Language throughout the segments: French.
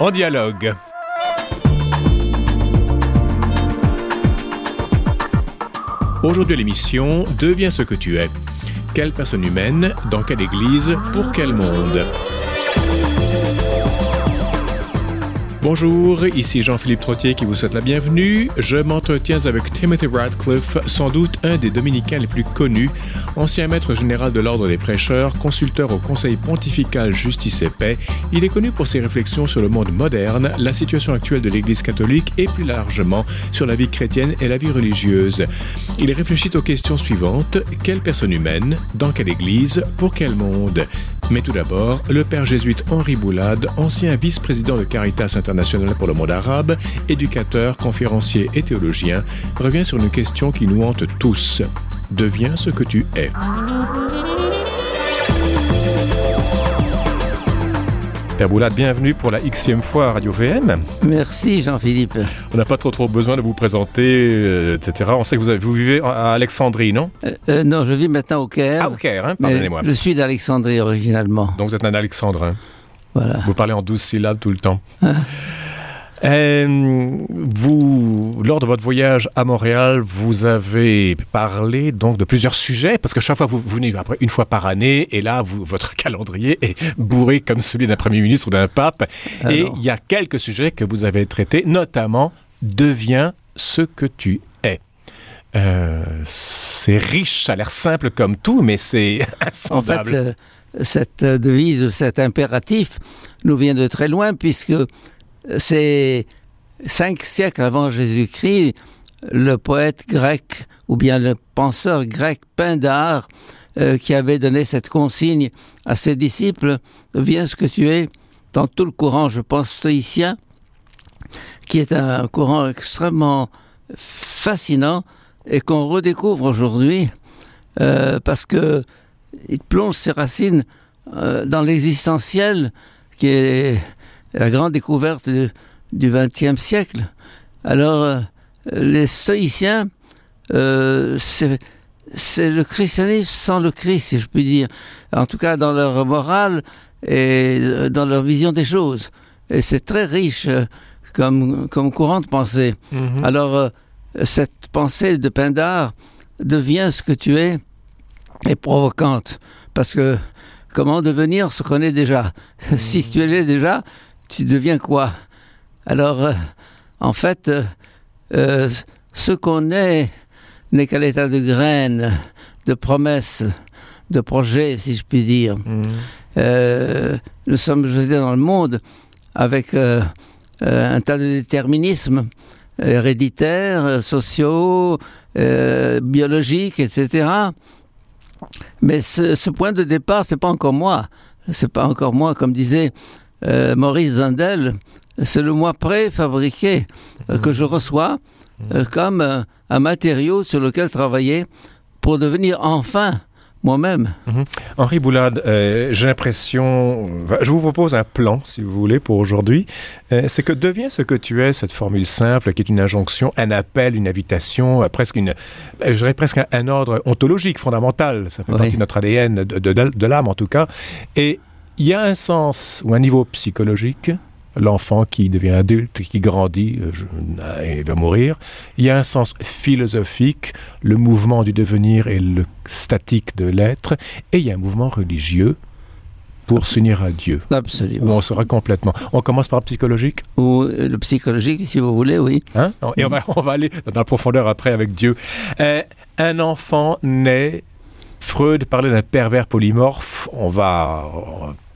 en dialogue. Aujourd'hui l'émission, Deviens ce que tu es. Quelle personne humaine, dans quelle église, pour quel monde? Bonjour, ici Jean-Philippe Trottier qui vous souhaite la bienvenue. Je m'entretiens avec Timothy Radcliffe, sans doute un des dominicains les plus connus, ancien maître général de l'Ordre des prêcheurs, consulteur au Conseil pontifical Justice et Paix. Il est connu pour ses réflexions sur le monde moderne, la situation actuelle de l'Église catholique et plus largement sur la vie chrétienne et la vie religieuse. Il réfléchit aux questions suivantes. Quelle personne humaine? Dans quelle Église? Pour quel monde? Mais tout d'abord, le père jésuite Henri Boulade, ancien vice-président de Caritas International, pour le monde arabe, éducateur, conférencier et théologien, revient sur une question qui nous hante tous. Deviens ce que tu es. Père Boulade, bienvenue pour la xème fois à Radio VM. Merci Jean-Philippe. On n'a pas trop trop besoin de vous présenter, euh, etc. On sait que vous, avez, vous vivez à Alexandrie, non? Euh, euh, Non, je vis maintenant au Caire. Ah, au Caire, hein, pardonnez-moi. Je suis d'Alexandrie originalement. Donc vous êtes un Alexandrin. Vous parlez en douze syllabes tout le temps. Euh, vous, lors de votre voyage à Montréal, vous avez parlé donc de plusieurs sujets, parce que chaque fois vous, venez après une fois par année, et là vous, votre calendrier est bourré comme celui d'un premier ministre ou d'un pape. Ah et il y a quelques sujets que vous avez traités, notamment deviens ce que tu es. Euh, c'est riche, ça a l'air simple comme tout, mais c'est insondable. En fait, cette devise, cet impératif nous vient de très loin puisque c'est cinq siècles avant Jésus-Christ, le poète grec ou bien le penseur grec Pindare euh, qui avait donné cette consigne à ses disciples, viens ce que tu es, dans tout le courant, je pense, stoïcien, qui est un courant extrêmement fascinant et qu'on redécouvre aujourd'hui euh, parce que il plonge ses racines euh, dans l'existentiel, qui est la grande découverte du XXe siècle. Alors, euh, les stoïciens, euh, c'est le christianisme sans le Christ, si je puis dire. En tout cas, dans leur morale et dans leur vision des choses. Et c'est très riche comme, comme courant de pensée. Mm-hmm. Alors, cette pensée de Pindare devient ce que tu es et provocante. Parce que comment devenir ce qu'on est déjà? Si tu l'es déjà, tu deviens quoi? Alors, euh, en fait, euh, euh, ce qu'on est n'est qu'à l'état de graines, de promesses, de projets, si je puis dire. Mmh. nous sommes jetés dans le monde avec un tas de déterminismes héréditaires, sociaux, biologiques, etc. Mais ce, point de départ, c'est pas encore moi. C'est pas encore moi, comme disait euh, Maurice Zandel. C'est le moi préfabriqué euh, que je reçois euh, comme un matériau sur lequel travailler pour devenir enfin moi-même. Mhm. Henri Boulade, euh, j'ai l'impression, je vous propose un plan, si vous voulez, pour aujourd'hui. Euh, c'est que devient ce que tu es, cette formule simple qui est une injonction, un appel, une invitation, euh, presque une, je dirais presque un, ordre ontologique fondamental. Ça fait partie de notre ADN, de, de l'âme en tout cas. Et il y a un sens ou un niveau psychologique l'enfant qui devient adulte, qui grandit euh, et va mourir. Il y a un sens philosophique, le mouvement du devenir et le statique de l'être, et il y a un mouvement religieux pour s'unir à Dieu. Absolument. on sera complètement. On commence par le psychologique? Ou euh, le psychologique, si vous voulez, oui. Hein? Et on va, on va, aller dans la profondeur après avec Dieu. Euh, un enfant naît, Freud parlait d'un pervers polymorphe, on va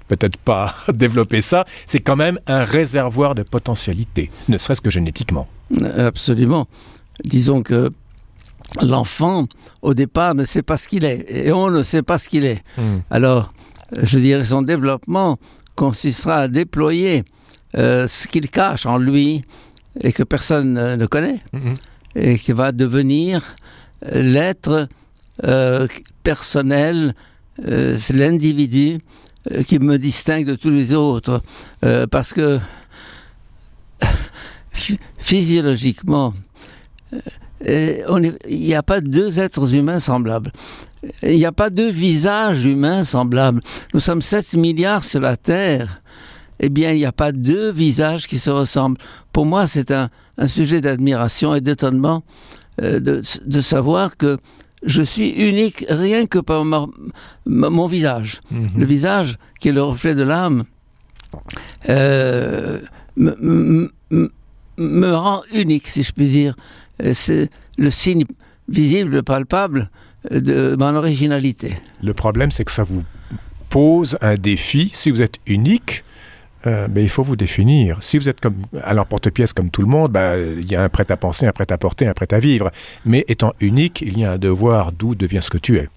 peut-être pas développer ça, c'est quand même un réservoir de potentialité, ne serait-ce que génétiquement. Absolument. Disons que l'enfant, au départ, ne sait pas ce qu'il est, et on ne sait pas ce qu'il est. Hmm. Alors, je dirais, son développement consistera à déployer euh, ce qu'il cache en lui et que personne ne connaît, hmm. et qui va devenir l'être euh, personnel, euh, l'individu qui me distingue de tous les autres, euh, parce que physiologiquement, euh, il n'y a pas deux êtres humains semblables. Il n'y a pas deux visages humains semblables. Nous sommes 7 milliards sur la Terre. eh bien, il n'y a pas deux visages qui se ressemblent. Pour moi, c'est un, sujet d'admiration et d'étonnement euh, de, savoir que je suis unique rien que par ma, ma, mon visage. -hmm. Le visage qui est le reflet de l'âme euh, me, me, me, rend unique, si je puis dire. C'est le signe visible, palpable de mon originalité. Le problème, c'est que ça vous pose un défi. Si vous êtes unique, euh, ben, il faut vous définir. Si vous êtes comme à l'emporte-pièce comme tout le monde, ben, il y a un prêt à penser, un prêt à porter, un prêt à vivre. Mais étant unique, il y a un devoir d'où devient ce que tu es.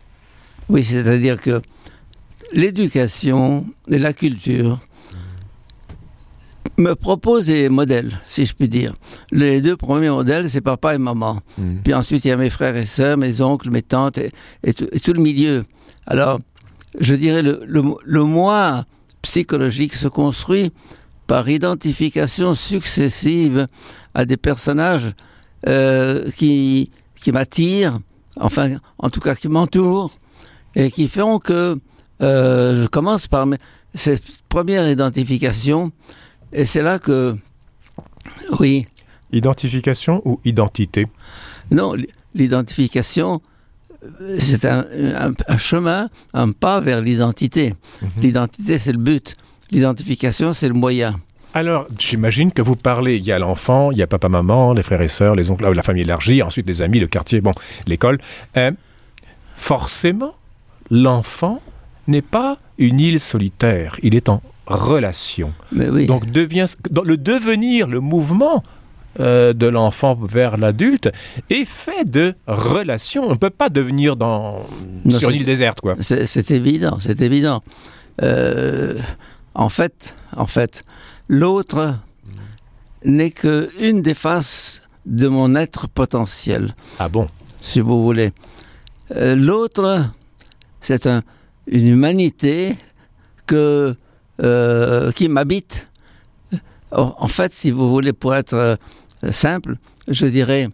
Oui, c'est-à-dire que l'éducation et la culture me proposent des modèles, si je puis dire. Les deux premiers modèles, c'est papa et maman. Mmh. Puis ensuite, il y a mes frères et sœurs, mes oncles, mes tantes et, et, tout, et tout, le milieu. Alors, je dirais, le, le, le moi psychologique se construit par identification successive à des personnages euh, qui, qui m'attirent, enfin, en tout cas qui m'entourent, et qui font que euh, je commence par cette première identification, et c'est là que, oui. Identification ou identité? Non, l'identification, c'est un, un, un, chemin, un pas vers l'identité. -hmm. L'identité, c'est le but. L'identification, c'est le moyen. Alors, j'imagine que vous parlez, il y a l'enfant, il y a papa, maman, les frères et sœurs, les oncles, la famille élargie, ensuite les amis, le quartier, bon, l'école. Euh, forcément, l'enfant n'est pas une île solitaire, il est en relation. Mais oui. Donc, devient, le devenir, le mouvement euh, de l'enfant vers l'adulte est fait de relations. On ne peut pas devenir dans, non, sur une île déserte. quoi. C'est évident, c'est évident. Euh, en fait, en fait l'autre n'est qu'une des faces de mon être potentiel. Ah bon? Si vous voulez. Euh, l'autre, c'est un, une humanité que, euh, qui m'habite. En fait, si vous voulez, pour être simple, je dirais,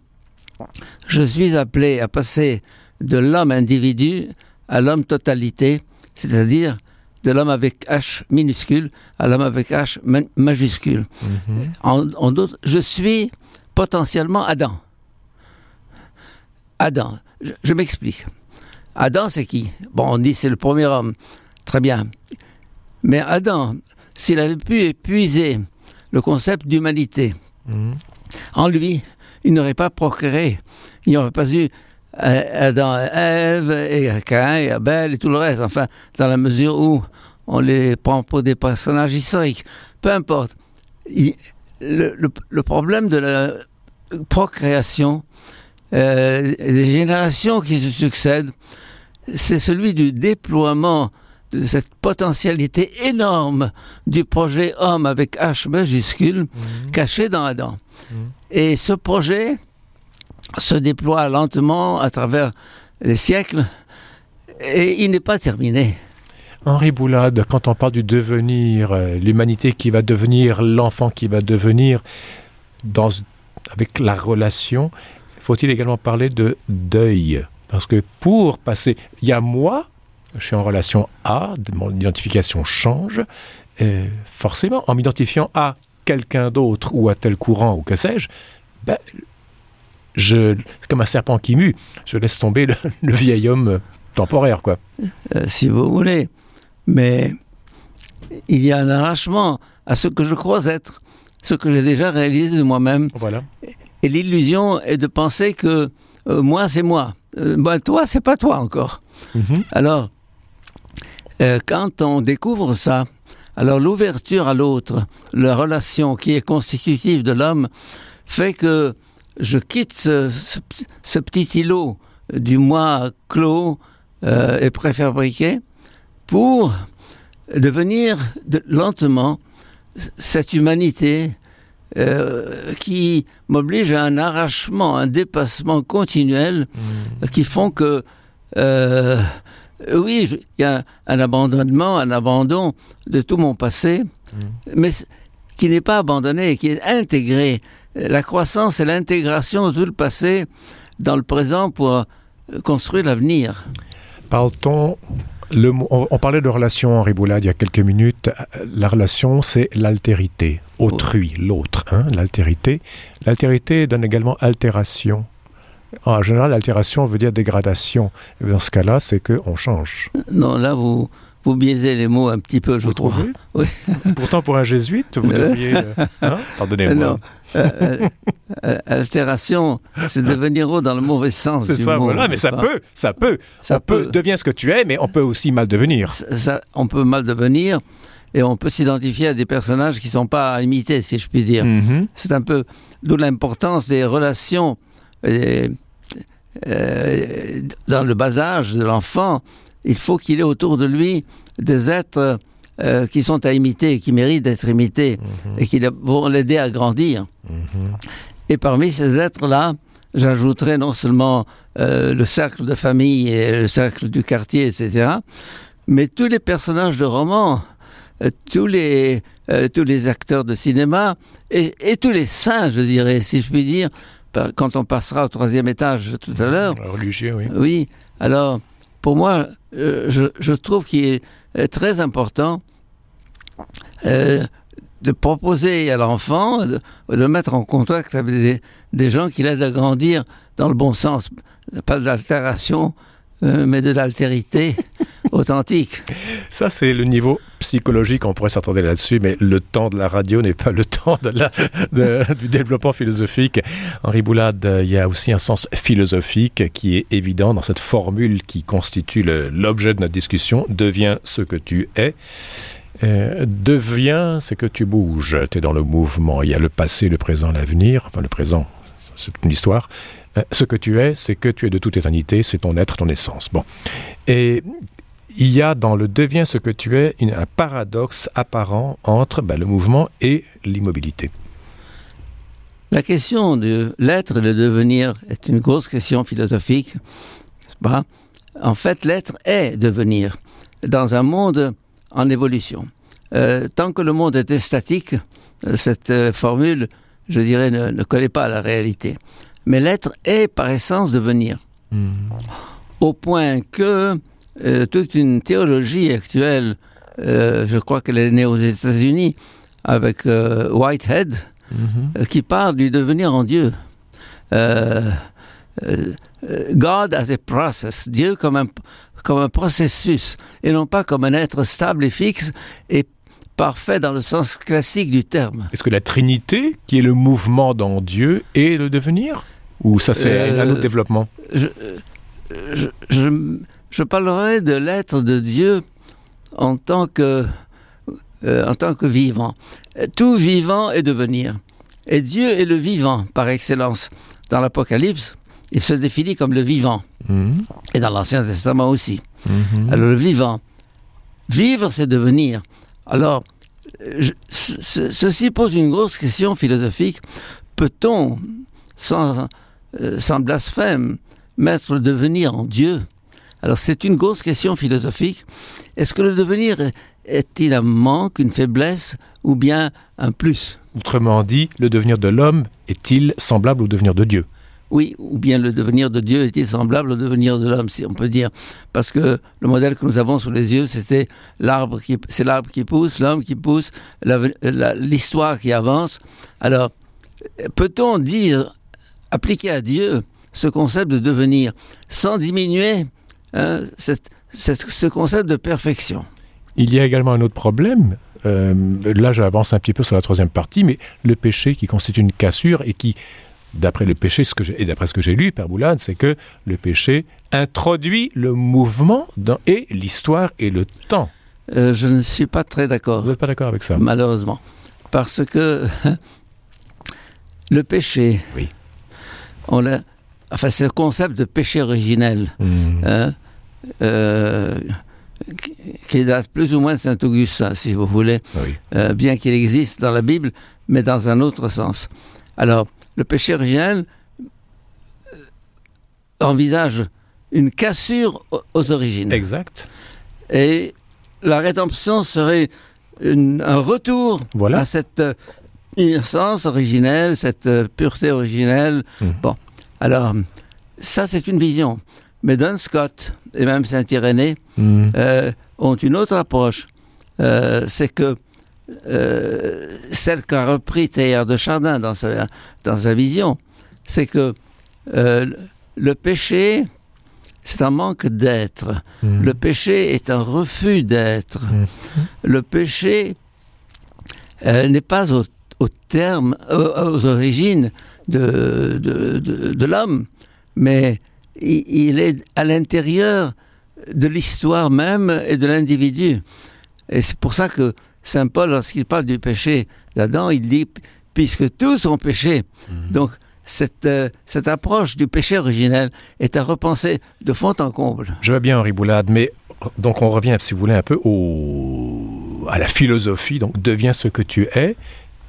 je suis appelé à passer de l'homme individu à l'homme totalité, c'est-à-dire de l'homme avec H minuscule à l'homme avec H majuscule. -hmm. en, en d'autres, je suis potentiellement Adam. Adam, je, je m'explique. Adam, c'est qui? Bon, on dit c'est le premier homme. Très bien. Mais Adam, s'il avait pu épuiser le concept d'humanité, -hmm en lui, il n'aurait pas procréé. Il n'y aurait pas eu Adam et Ève et Cain et Abel et tout le reste. Enfin, dans la mesure où on les prend pour des personnages historiques. Peu importe. Le, problème de la procréation, euh, des générations qui se succèdent, c'est celui du déploiement de cette potentialité énorme du projet homme avec H majuscule mmh. caché dans Adam. Mmh. Et ce projet se déploie lentement à travers les siècles et il n'est pas terminé. Henri Boulade, quand on parle du devenir, euh, l'humanité qui va devenir, l'enfant qui va devenir, dans, avec la relation, faut-il également parler de deuil? Parce que pour passer, il y a moi, je suis en relation A, mon identification change, et forcément, en m'identifiant à quelqu'un d'autre ou à tel courant ou que sais-je, ben, je, c'est comme un serpent qui mue, je laisse tomber le, le vieil homme temporaire, quoi. Euh, si vous voulez, mais il y a un arrachement à ce que je crois être, ce que j'ai déjà réalisé de moi-même. Voilà. Et l'illusion est de penser que euh, moi, c'est moi. Euh, ben, toi, c'est pas toi encore. Mm -hmm. Alors, euh, quand on découvre ça, alors l'ouverture à l'autre, la relation qui est constitutive de l'homme, fait que je quitte ce, ce, ce petit îlot du moi clos euh, et préfabriqué pour devenir de, lentement cette humanité euh, qui m'oblige à un arrachement, un dépassement continuel mmh. qui font que euh, oui, il y a un, abandonnement, un abandon de tout mon passé, mmh. mais qui n'est pas abandonné, qui est intégré. La croissance et l'intégration de tout le passé dans le présent pour construire l'avenir. Parle-t-on Le, on, on, parlait de relation, Henri Boulade, il y a quelques minutes. La relation, c'est l'altérité, autrui, l'autre, hein, l'altérité. L'altérité donne également altération. En général, altération veut dire dégradation. Et dans ce cas-là, c'est qu'on change. Non, là, vous, vous biaisez les mots un petit peu, je vous trouve. Oui. Pourtant, pour un jésuite, vous devriez... Hein Pardonnez-moi. Euh, euh, altération, c'est devenir haut dans le mauvais sens C'est du ça, mot. voilà, mais ça pas peut, ça peut. Ça on peut, peut. deviens ce que tu es, mais on peut aussi mal devenir. Ça, on peut mal devenir et on peut s'identifier à des personnages qui ne sont pas à imiter, si je puis dire. Mhm. C'est un peu d'où l'importance des relations euh, euh, dans le bas âge de l'enfant. Il faut qu'il ait autour de lui des êtres euh, qui sont à imiter, qui méritent d'être imités Mhm. et qui vont l'aider à grandir. Mhm. Et parmi ces êtres-là, j'ajouterai non seulement euh, le cercle de famille et le cercle du quartier, etc., mais tous les personnages de romans, euh, tous, les, tous les acteurs de cinéma et, et tous les saints, je dirais, si je puis dire, quand on passera au troisième étage tout à l'heure. Religieux, oui. Oui, alors pour moi, euh, je, je trouve qu'il est euh, très important euh, de proposer à l'enfant de, de le mettre en contact avec des, des gens qui l'aident à grandir dans le bon sens, pas de l'altération, euh, mais de l'altérité authentique. Ça, c'est le niveau psychologique. On pourrait s'attendre là-dessus, mais le temps de la radio n'est pas le temps de la, du développement philosophique. Henri Boulade, il y a aussi un sens philosophique qui est évident dans cette formule qui constitue l'objet de notre discussion. Deviens ce que tu es. Euh, deviens ce que tu bouges. Tu es dans le mouvement. Il y a le passé, le présent, l'avenir. Enfin, le présent, c'est une histoire. Euh, ce que tu es, c'est que tu es de toute éternité. C'est ton être, ton essence. Bon. Et il y a dans le deviens ce que tu es une- un paradoxe apparent entre ben, le mouvement et l'immobilité. La question de l'être et le devenir est une grosse question philosophique. pas? En fait, l'être est devenir dans un monde en évolution. Euh, tant que le monde était statique, euh, cette euh, formule, je dirais, ne, ne collait pas à la réalité. Mais l'être est par essence devenir. Au point que euh, toute une théologie actuelle, euh, je crois qu'elle est née aux États-Unis, avec euh, Whitehead, euh, qui parle du devenir en Dieu. God as a process, Dieu comme un, comme un processus, et non pas comme un être stable et fixe et parfait dans le sens classique du terme. Est-ce que la Trinité, qui est le mouvement dans Dieu, est le devenir? Ou ça, c'est Euh, un autre développement? Je, je, je, je parlerai de l'être de Dieu en tant que, euh, en tant que vivant. Tout vivant est devenir. Et Dieu est le vivant par excellence. Dans l'Apocalypse, il se définit comme le vivant. Mhm. Et dans l'Ancien Testament aussi. Mhm. Alors le vivant. Vivre, c'est devenir. Alors, je- ce- ce- ceci pose une grosse question philosophique. Peut-on, sans, euh, sans blasphème, mettre le devenir en Dieu? Alors c'est une grosse question philosophique. Est-ce que le devenir est- est-il un manque, une faiblesse, ou bien un plus? Autrement dit, le devenir de l'homme est-il semblable au devenir de Dieu? Oui, ou bien le devenir de Dieu est-il semblable au devenir de l'homme, si on peut dire? Parce que le modèle que nous avons sous les yeux, c'était l'arbre qui, c'est l'arbre qui pousse, l'homme qui pousse, l'histoire qui avance. Alors, peut-on dire, appliquer à Dieu ce concept de devenir, sans diminuer hein, cette- cette- ce concept de perfection Il y a également un autre problème. Euh, là, j'avance un petit peu sur la troisième partie, mais le péché qui constitue une cassure et qui, d'après le péché ce que et d'après ce que j'ai lu, Père Boulade, c'est que le péché introduit le mouvement dans, et l'histoire et le temps. Euh, Je ne suis pas très d'accord. Vous n'êtes pas d'accord avec ça? Malheureusement. Parce que le péché, Oui. on enfin, c'est le concept de péché originel, Mhm. hein, qui- qui date plus ou moins de Saint Augustin, si vous voulez, Oui. euh, bien qu'il existe dans la Bible, mais dans un autre sens. Alors, le péché originel euh, envisage une cassure aux- origines. Exact. Et la rédemption serait une- un retour Voilà. à cette euh, innocence originelle, cette euh, pureté originelle. Mhm. Bon, alors, ça c'est une vision. Mais Don Scott et même Saint-Irénée Mhm. euh, ont une autre approche. Euh, c'est que euh, celle qu'a repris Teilhard de Chardin dans sa, dans sa vision, c'est que le péché, c'est un manque d'être. Mhm. Le péché est un refus d'être. Mhm. Le péché n'est pas au, au terme, aux, aux origines de, de, de- de l'homme, mais il, est à l'intérieur de l'histoire même et de l'individu. Et c'est pour ça que Saint Paul, lorsqu'il parle du péché d'Adam, il dit puisque tous ont péché. Donc cette, euh, cette approche du péché originel est à repenser de fond en comble. Je vois bien Henri Boulade, mais donc on revient, si vous voulez, un peu au, à la philosophie, donc deviens ce que tu es.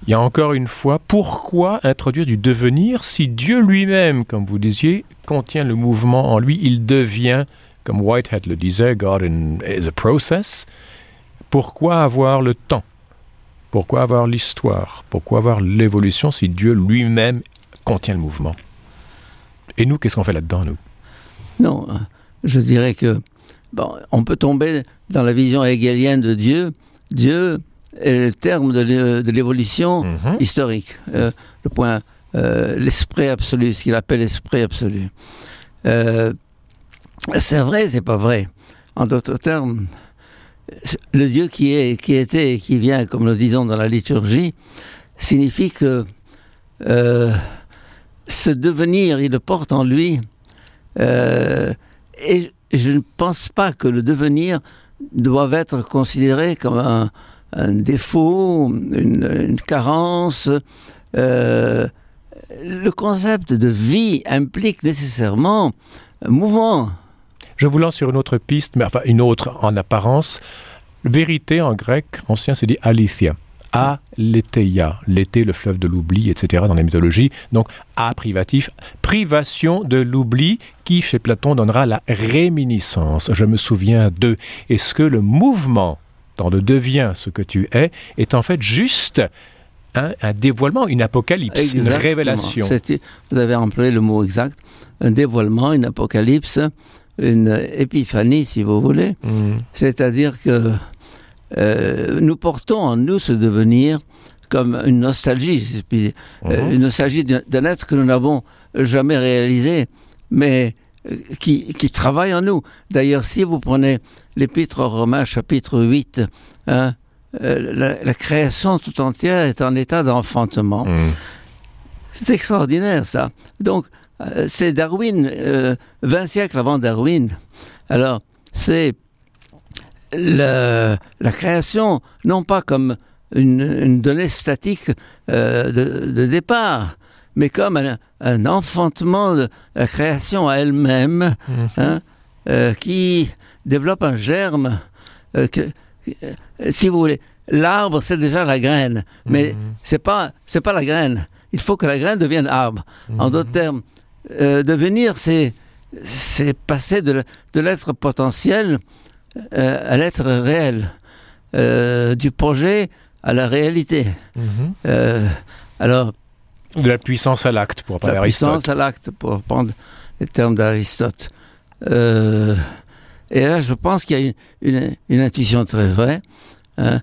Il y a encore une fois, pourquoi introduire du devenir si Dieu lui-même, comme vous disiez, contient le mouvement en lui, il devient, comme Whitehead le disait, God is a process. Pourquoi avoir le temps? Pourquoi avoir l'histoire? Pourquoi avoir l'évolution si Dieu lui-même contient le mouvement? Et nous, qu'est-ce qu'on fait là-dedans, nous? Non, euh, je dirais que bon, on peut tomber dans la vision hegelienne de Dieu. Dieu le terme de l'é- de l'évolution Mhm. historique, euh, le point, euh, l'esprit absolu, ce qu'il appelle l'esprit absolu. Euh, c'est vrai, c'est pas vrai. En d'autres termes, le Dieu qui est, qui était et qui vient, comme le disons dans la liturgie, signifie que ce devenir, il le porte en lui. Et je ne pense pas que le devenir doive être considéré comme un, un défaut, une, carence. Euh, le concept de vie implique nécessairement un mouvement. Je vous lance sur une autre piste, mais enfin une autre en apparence. Vérité en grec ancien, c'est dit aletheia. Aletheia, l'été, le fleuve de l'oubli, etc. dans la mythologie. Donc, a privatif, privation de l'oubli qui, chez Platon, donnera la réminiscence. Je me souviens de. Est-ce que le mouvement dans le deviens ce que tu es est en fait juste un, un dévoilement, une apocalypse, une révélation Vous avez employé le mot exact. Un dévoilement, une apocalypse, une épiphanie, si vous voulez. Mhm. C'est-à-dire que euh, nous portons en nous ce devenir comme une nostalgie, si puis. Euh, Mhm. une nostalgie d'un être que nous n'avons jamais réalisé, mais qui, qui travaille en nous. D'ailleurs, si vous prenez l'Épître aux Romains, chapitre 8, hein, euh, la, la création tout entière est en état d'enfantement. Mhm. C'est extraordinaire, ça. Donc, euh, c'est Darwin, euh, 20 siècles avant Darwin. Alors, c'est la création, non pas comme une, une donnée statique euh, de, de départ, mais comme un, un enfantement de la création à elle-même, Mhm. hein, euh, qui développe un germe. euh, que- euh, si vous voulez, l'arbre, c'est déjà la graine, mais Mhm. c'est pas c'est pas la graine. Il faut que la graine devienne arbre. En d'autres termes, euh, devenir, c'est c'est passer de, de l'être potentiel à l'être réel, du projet à la réalité. Mhm. Alors, De la puissance à l'acte, pour parler la Aristote. puissance à l'acte, pour prendre les termes d'Aristote. Euh, et là, je pense qu'il y a une, une- une intuition très vraie, hein,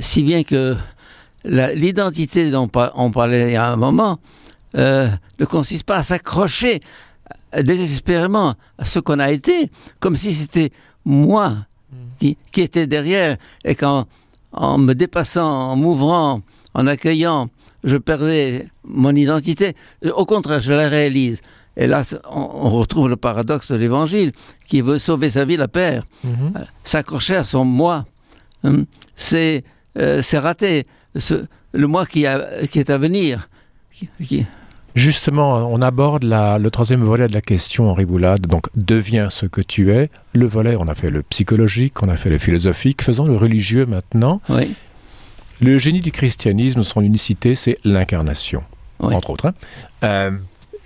si bien que la- l'identité dont on parlait il y a un moment euh, ne consiste pas à s'accrocher désespérément à ce qu'on a été, comme si c'était moi qui, qui était derrière, et qu'en en me dépassant, en m'ouvrant, en accueillant, je perdais mon identité. Au contraire, je la réalise. Et là, on, retrouve le paradoxe de l'Évangile, qui veut sauver sa vie, la père. Mhm. S'accrocher à son moi, hein, c'est euh, c'est raté. Ce- le moi qui, a- qui est à venir. Qui- qui- Justement, on aborde la- le troisième volet de la question, Henri Boulade. Donc, deviens ce que tu es. Le volet, on a fait le psychologique, on a fait le philosophique. Faisons le religieux maintenant. oui, Le génie du christianisme, son unicité, c'est l'incarnation, oui. entre autres. hein. Euh,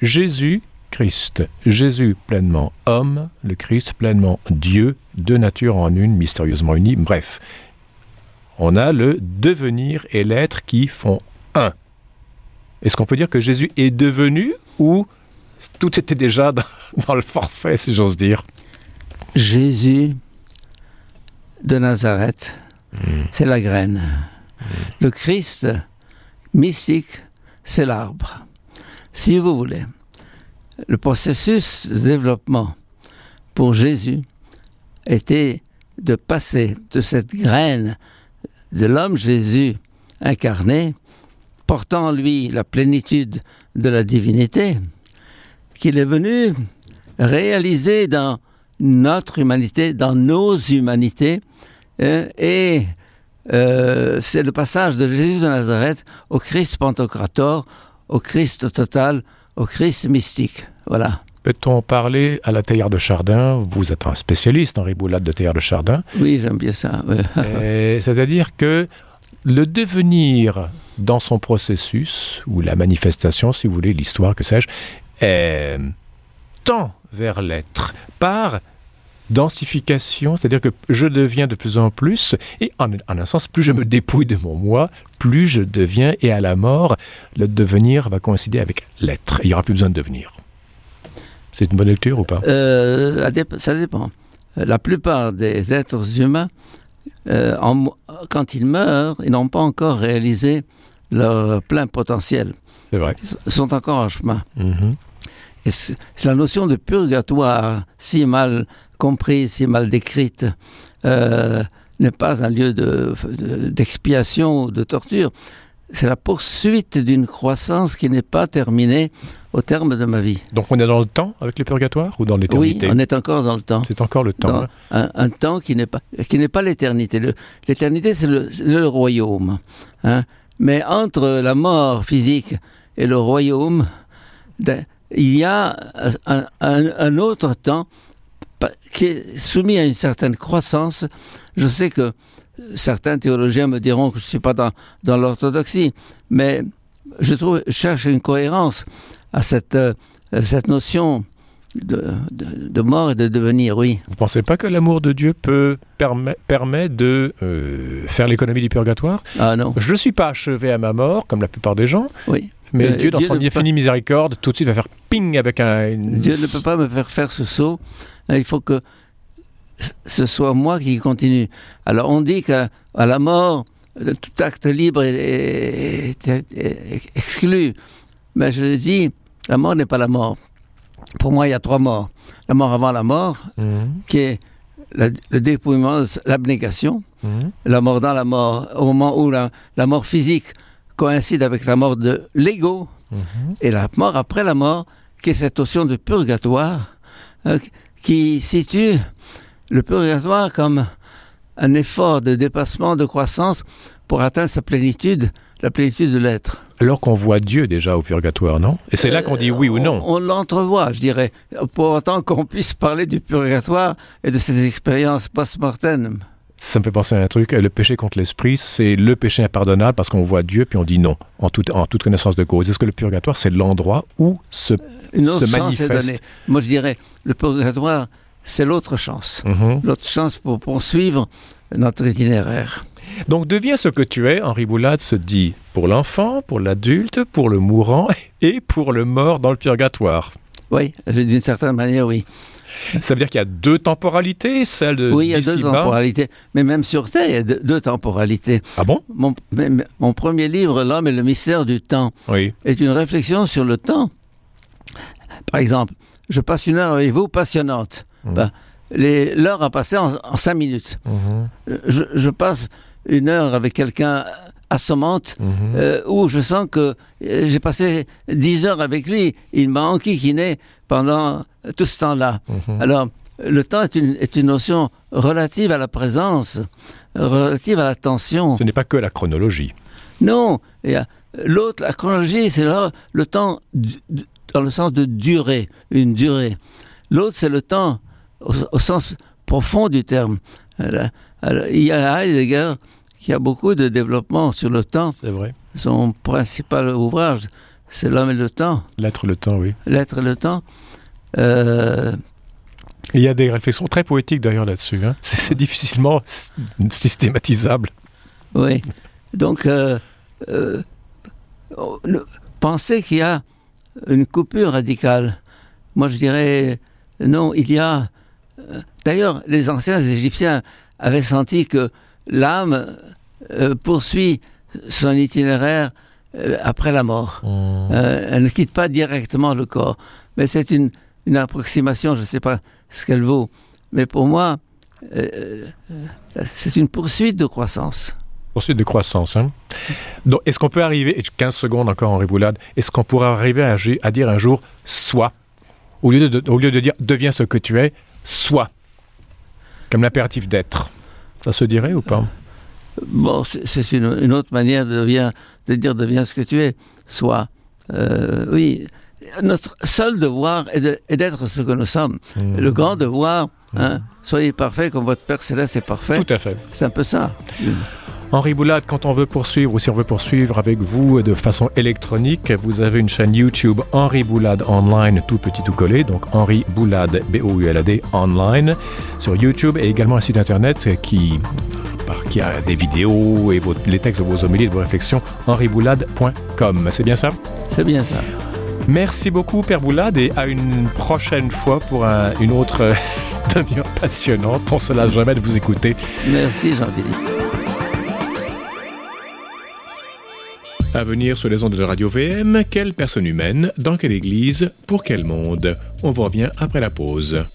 Jésus, Christ, Jésus pleinement homme, le Christ pleinement Dieu, deux natures en une, mystérieusement unies. Bref, on a le devenir et l'être qui font un. Est-ce qu'on peut dire que Jésus est devenu ou tout était déjà dans, dans le forfait, si j'ose dire? Jésus de Nazareth, Mm. c'est la graine. Le Christ mystique, c'est l'arbre. Si vous voulez, le processus de développement pour Jésus était de passer de cette graine de l'homme Jésus incarné, portant en lui la plénitude de la divinité, qu'il est venu réaliser dans notre humanité, dans nos humanités, euh, et euh, c'est le passage de Jésus de Nazareth au Christ Pantocrator, au Christ total, au Christ mystique. Voilà. Peut-on parler à la théière de Chardin? Vous êtes un spécialiste en riboulade de théière de Chardin. Oui, j'aime bien ça. ouais. C'est-à-dire que le devenir dans son processus, ou la manifestation, si vous voulez, l'histoire, que sais-je, tend vers l'être par densification, c'est-à-dire que je deviens de plus en plus, et en, en un sens, plus je me dépouille de mon moi, plus je deviens, et à la mort, le devenir va coïncider avec l'être. Il n'y aura plus besoin de devenir. C'est une bonne lecture ou pas? Euh, ça dép- ça dépend. La plupart des êtres humains, euh, en- quand ils meurent, ils n'ont pas encore réalisé leur plein potentiel. C'est vrai. Ils sont encore en chemin. Mhm. Et c'est c'est la notion de purgatoire, si mal comprise, si mal décrite, euh, n'est pas un lieu de- de- d'expiation ou de torture. C'est la poursuite d'une croissance qui n'est pas terminée au terme de ma vie. Donc on est dans le temps avec le purgatoire ou dans Oui, l'éternité on est encore dans le temps. C'est encore le temps. Dans hein. un, un temps qui n'est pas qui n'est pas l'éternité. L'éternité, c'est le, royaume. hein. Mais entre la mort physique et le royaume, de- il y a un, un- un autre temps qui est soumis à une certaine croissance. Je sais que certains théologiens me diront que je ne suis pas dans, dans l'orthodoxie, mais je trouve, je cherche une cohérence à cette, euh, cette notion de, de- de mort et de devenir, oui. Vous pensez pas que l'amour de Dieu peut permet, permet de euh, faire l'économie du purgatoire? Ah non, Je ne suis pas achevé à ma mort, comme la plupart des gens, oui. mais Euh, Dieu, dans Dieu son ne infinie miséricorde, tout de suite va faire ping avec un. une- Dieu ne peut pas me faire faire ce saut. Euh, Il faut que ce soit moi qui continue. Alors on dit qu'à à la mort, tout acte libre est, est- est- est exclu. Mais je dis, la mort n'est pas la mort. Pour moi, il y a trois morts. La mort avant la mort, Mhm, qui est la- le dépouillement, l'abnégation. mhm. la mort dans la mort, au moment où la, la mort physique coïncide avec la mort de l'ego, Mhm. et la mort après la mort, qui est cette notion de purgatoire, euh, qui situe le purgatoire comme un effort de dépassement, de croissance pour atteindre sa plénitude, la plénitude de l'être. Alors qu'on voit Dieu déjà au purgatoire, non? Et c'est là qu'on dit oui ou non. Euh, On, on l'entrevoit, je dirais, pour autant qu'on puisse parler du purgatoire et de ses expériences post-mortem. Ça me fait penser à un truc. Le péché contre l'esprit, c'est le péché impardonnable parce qu'on voit Dieu puis on dit non, en toute, en toute connaissance de cause. Est-ce que le purgatoire, c'est l'endroit où se. Se manifeste? Moi, je dirais, le purgatoire, c'est l'autre chance. Mhm. L'autre chance pour poursuivre notre itinéraire. Donc deviens ce que tu es, Henri Boulade se dit pour l'enfant, pour l'adulte, pour le mourant et pour le mort dans le purgatoire. Oui, d'une certaine manière, oui. Ça veut dire qu'il y a deux temporalités, celle de oui, il y a deux temporalités. Mais même sur Terre, il y a deux, deux temporalités. Ah bon? Mon, premier livre, L'homme et le mystère du temps, Oui. est une réflexion sur le temps. Par exemple, je passe une heure avec vous passionnante. Mhm. Ben, L'heure a passé en, en cinq minutes. Mhm. Je, je passe une heure avec quelqu'un assommante euh, où je sens que euh, j'ai passé dix heures avec lui. Il m'a enquiquiné pendant tout ce temps-là. Mhm. Alors, le temps est une, est une notion relative à la présence, relative à l'attention. Ce n'est pas que la chronologie. Non, l'autre, la chronologie, c'est le temps du- dans le sens de durée, une durée. L'autre, c'est le temps au, au sens profond du terme. Il y a Heidegger qui a beaucoup de développement sur le temps. C'est vrai. Son principal ouvrage, c'est L'homme et le temps, L'être, le temps, oui. L'être et le temps. Euh, Il y a des réflexions très poétiques d'ailleurs là-dessus. hein. C'est difficilement systématisable. Oui. Donc, euh, euh, penser qu'il y a une coupure radicale moi je dirais non, il y a... Euh, d'ailleurs, les anciens Égyptiens avaient senti que l'âme euh, poursuit son itinéraire euh, après la mort. Mmh. elle ne quitte pas directement le corps. Mais c'est une, une, approximation, je ne sais pas ce qu'elle vaut. Mais pour moi, c'est une poursuite de croissance. Poursuite de croissance. Hein? Donc, est-ce qu'on peut arriver, 15 secondes encore en riboulade, est-ce qu'on pourrait arriver à, à, dire un jour soit au lieu de, au lieu de dire deviens ce que tu es, sois, comme l'impératif d'être. Ça se dirait ou pas? Bon, c'est une, autre manière de, de, dire deviens ce que tu es, sois. Euh, oui, notre seul devoir est d'être ce que nous sommes. Mmh. Le grand devoir, hein, mmh. soyez parfait comme votre Père Céleste est parfait. Tout à fait. C'est un peu ça. Henri Boulade, quand on veut poursuivre ou si on veut poursuivre avec vous de façon électronique, vous avez une chaîne YouTube Henri Boulade Online, tout petit tout collé, donc Henri Boulade, B-O-U-L-A-D, Online, sur YouTube et également un site internet qui qui a des vidéos et vos, les textes de vos homélies, de vos réflexions, henriboulade.com. C'est bien ça? C'est bien ça. Merci beaucoup, Père Boulade, et à une prochaine fois pour un, une autre demi-heure passionnante. On se lasse jamais de vous écouter. Merci, Jean-Philippe. À venir sur les ondes de Radio VM, quelle personne humaine, dans quelle église, pour quel monde? On vous revient après la pause.